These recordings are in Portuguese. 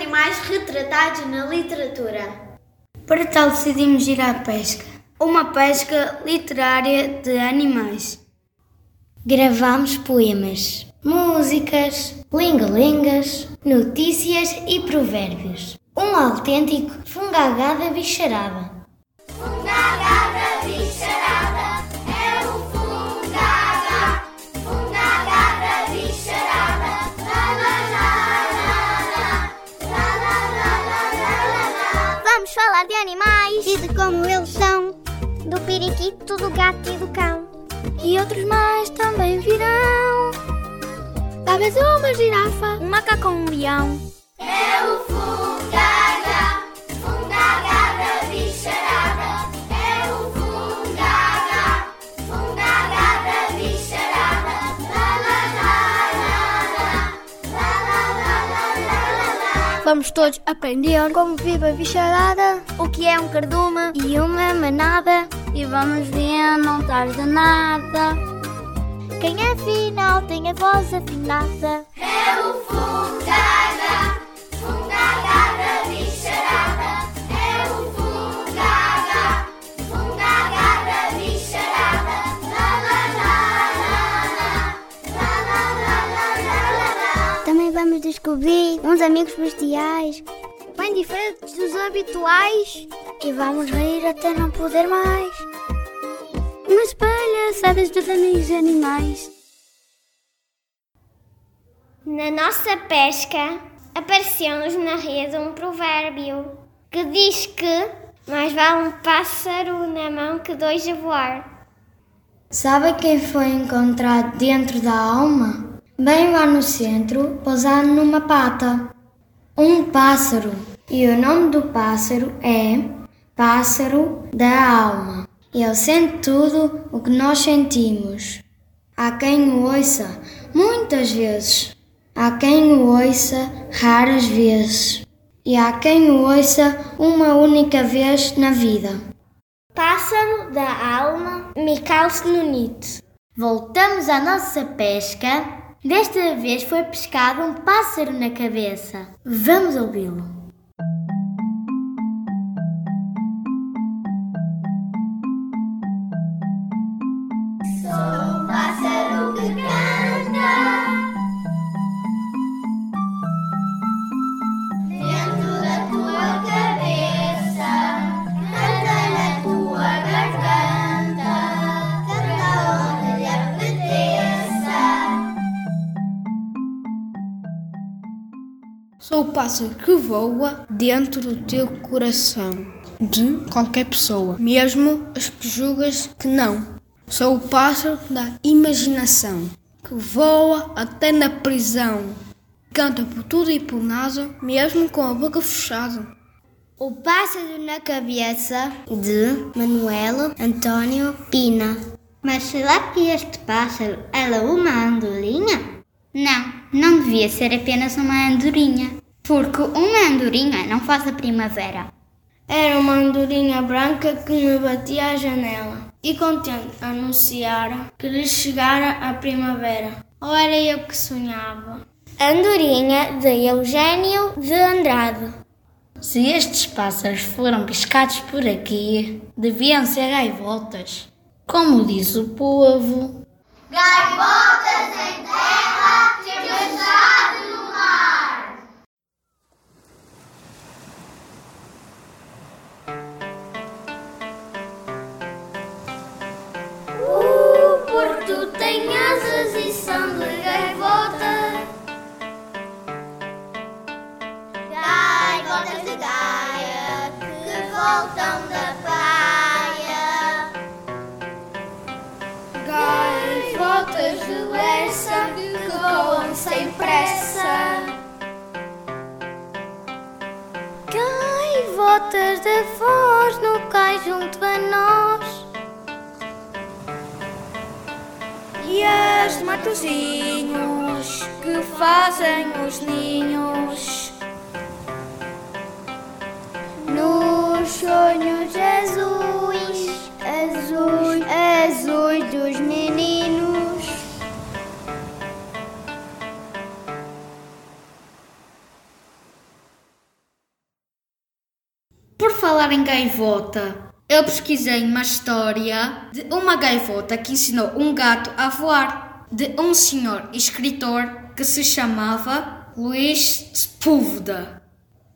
animais retratados na literatura? Para tal decidimos ir à pesca, uma pesca literária de animais. Gravamos poemas, músicas, lingalingas, notícias e provérbios. Um autêntico fungagada bicharada. Falar de animais e de como eles são, do periquito, do gato e do cão. E outros mais também virão. Talvez uma girafa, um macaco um leão. É o fungaga, Vamos todos aprender como vive a bicharada, o que é um cardume e uma manada. E vamos ver, não tarda nada. Quem afinal tem a voz afinada É o fungaga, vamos descobrir uns amigos bestiais bem diferentes dos habituais e vamos rir até não poder mais. Umas palhaçadas dos amigos animais. Na nossa pesca apareceu-nos na rede um provérbio que diz que mais vale um pássaro na mão que dois a voar. Sabe quem foi encontrado dentro da alma? Bem lá no centro, pousado numa pata. Um pássaro. E o nome do pássaro é Pássaro da Alma. Ele sente tudo o que nós sentimos. Há quem o ouça muitas vezes. Há quem o ouça raras vezes. E há quem o ouça uma única vez na vida. Pássaro da Alma, Mikhail Slunit. Voltamos à nossa pesca. Desta vez foi pescado um pássaro na cabeça. Vamos ouvi-lo. Sou o pássaro que voa dentro do teu coração, de qualquer pessoa, mesmo as que julgas que não. Sou o pássaro da imaginação, que voa até na prisão, canta por tudo e por nada, mesmo com a boca fechada. O pássaro na cabeça de Manuel Antônio Pina. Mas será que este pássaro era uma andorinha? Não, não devia ser apenas uma andorinha, porque uma andorinha não faz a primavera. Era uma andorinha branca que me batia à janela e contente anunciara que lhe chegara a primavera. Ou era eu que sonhava? Andorinha de Eugênio de Andrade. Se estes pássaros foram pescados por aqui, deviam ser gaivotas. Como diz o povo. Gaivotas em terra, tempestade no De Lessa que voam sem pressa. Gaivotas de voz no cais junto a nós. E as matozinhos que fazem os ninhos Nos os sonhos azuis, falar em gaivota, eu pesquisei uma história de uma gaivota que ensinou um gato a voar, de um senhor escritor que se chamava Luís Sepúlveda.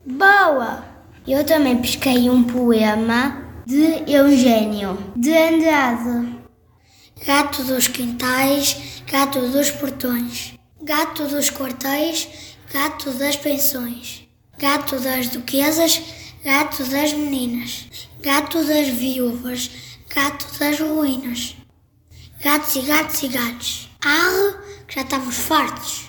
Boa! Eu também pesquei um poema de Eugênio de Andrade. Gato dos quintais, gato dos portões, gato dos quartéis, gato das pensões, gato das duquesas, gato das meninas, gato das viúvas, gato das ruínas. Gatos e gatos e gatos. Arre, que já estamos fartos.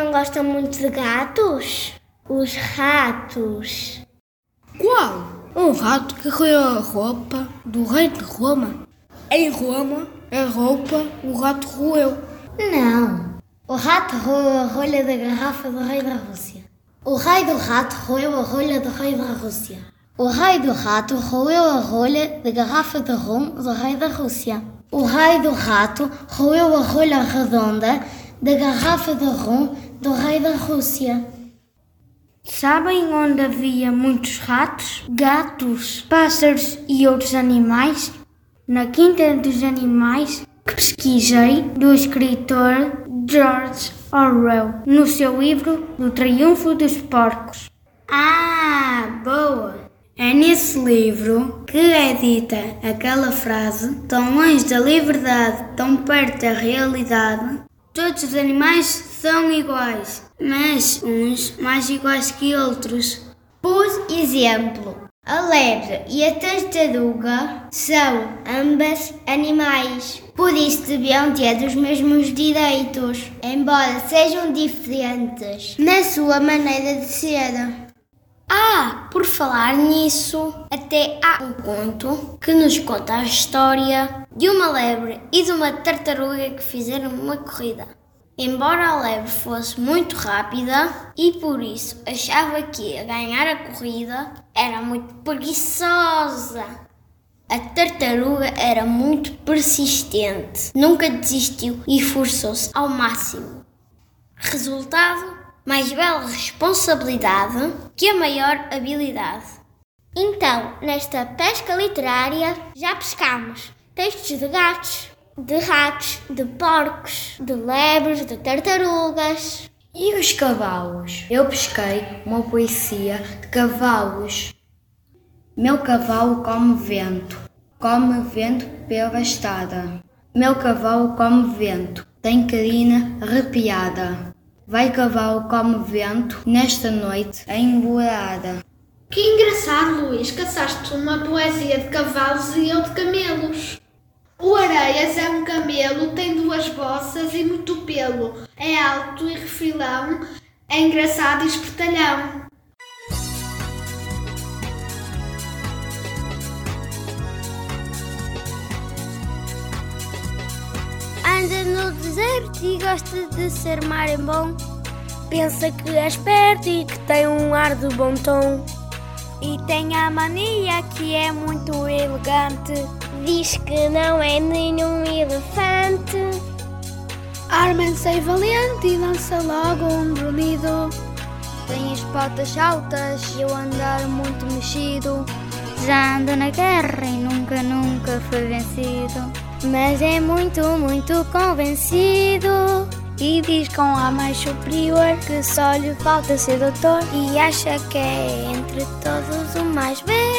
Não gosta muito de gatos? Os ratos. Qual? Um rato que roeu a roupa do rei de Roma. Em Roma, a roupa o rato roeu. Não. O rato roeu a rolha da garrafa do rei da Rússia. O rei do rato roeu a rolha do rei da Rússia. O rei do rato roeu a rolha da garrafa de rum do rei da Rússia. O rei do rato roeu a rolha redonda da garrafa de rum do rei da Rússia. Sabem onde havia muitos ratos, gatos, pássaros e outros animais? Na Quinta dos Animais que pesquisei do escritor George Orwell no seu livro Do Triunfo dos Porcos. Ah, boa! É nesse livro que é dita aquela frase: tão longe da liberdade, tão perto da realidade. Todos os animais são iguais, mas uns mais iguais que outros. Por exemplo, a lebre e a tartaruga são ambas animais, por isso deviam ter os mesmos direitos, embora sejam diferentes na sua maneira de ser. Ah, por falar nisso, até há um conto que nos conta a história de uma lebre e de uma tartaruga que fizeram uma corrida. Embora a lebre fosse muito rápida e por isso achava que ia ganhar a corrida, era muito preguiçosa. A tartaruga era muito persistente, nunca desistiu e esforçou-se ao máximo. Resultado: mais bela responsabilidade que a maior habilidade. Então, nesta pesca literária, já pescamos textos de gatos, de ratos, de porcos, de lebres, de tartarugas. E os cavalos? Eu pesquei uma poesia de cavalos. Meu cavalo come vento, come vento pela estrada. Meu cavalo come vento, tem carina arrepiada. Vai cavalo come vento nesta noite embolada. Que engraçado, Luís, caçaste uma poesia de cavalos e eu de camelos. O Areias é um camelo, tem duas bossas e muito pelo. É alto e refilão, é engraçado e espertalhão. Anda no deserto e gosta de ser mar em bom. Pensa que é esperto e que tem um ar de bom tom. E tem a mania que é muito elegante. Diz que não é nenhum elefante. Arma-se valente e lança logo um dormido. Tem as patas altas e o andar muito mexido. Já anda na guerra e nunca, nunca foi vencido. Mas é muito, muito convencido. E diz com a mais superior que só lhe falta ser doutor e acha que é entre todos o mais belo.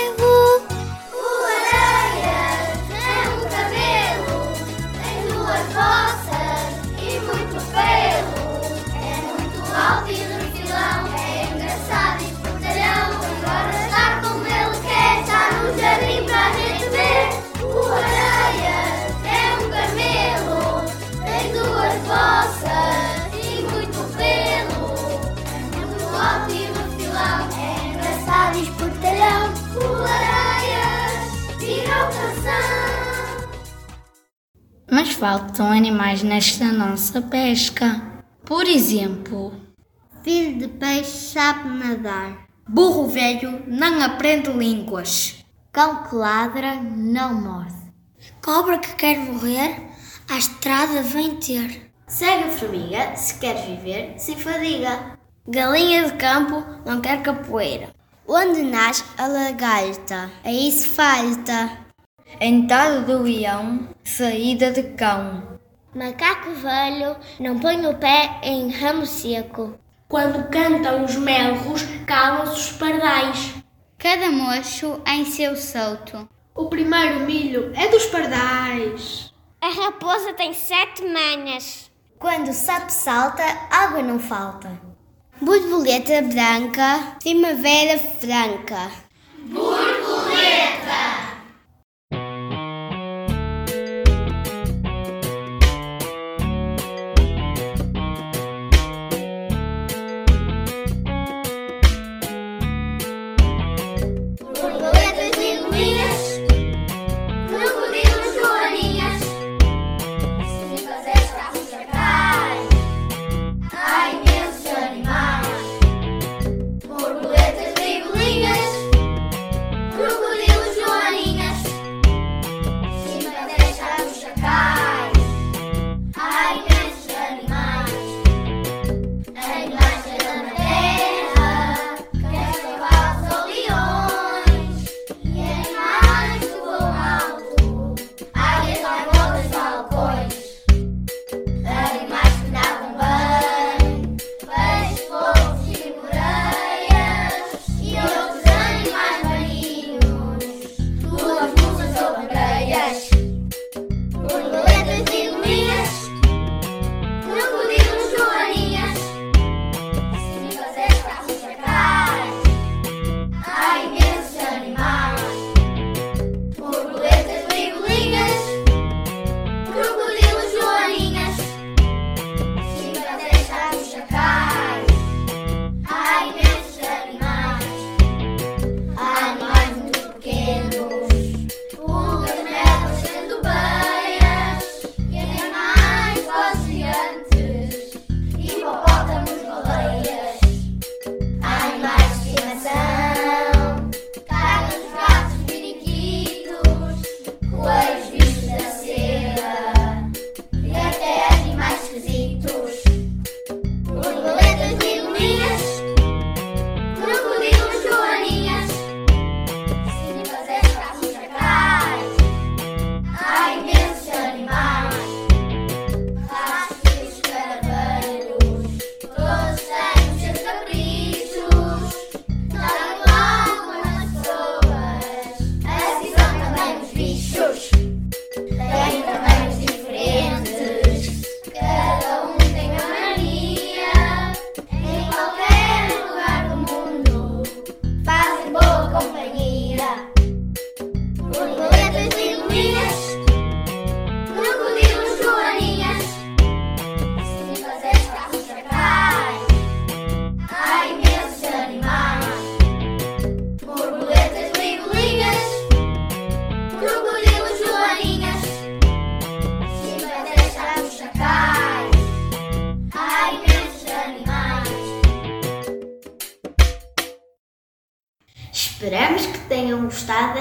Faltam animais nesta nossa pesca. Por exemplo, Filho de peixe sabe nadar. burro velho não aprende línguas. Cão que ladra não morde. Cobra que quer morrer, a estrada vem ter. Segue a formiga se quer viver sem fadiga. Galinha de campo não quer capoeira. Onde nasce a lagarta, aí se falta. Entrada do leão, saída de cão. Macaco velho não põe o pé em ramo seco. Quando cantam os melros, calam-se os pardais. Cada mocho em seu solto. O primeiro milho é dos pardais. A raposa tem sete manhas. Quando o sapo salta, água não falta. Borboleta branca, primavera franca. Borboletas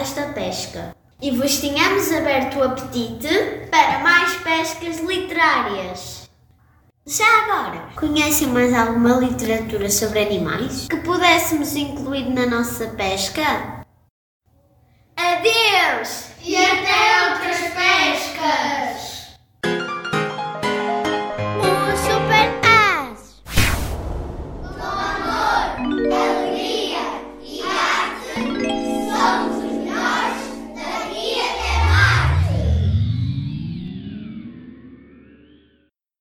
desta pesca e vos tenhamos aberto o apetite para mais pescas literárias. Já agora, conhecem mais alguma literatura sobre animais que pudéssemos incluir na nossa pesca? Adeus! E até outras pescas!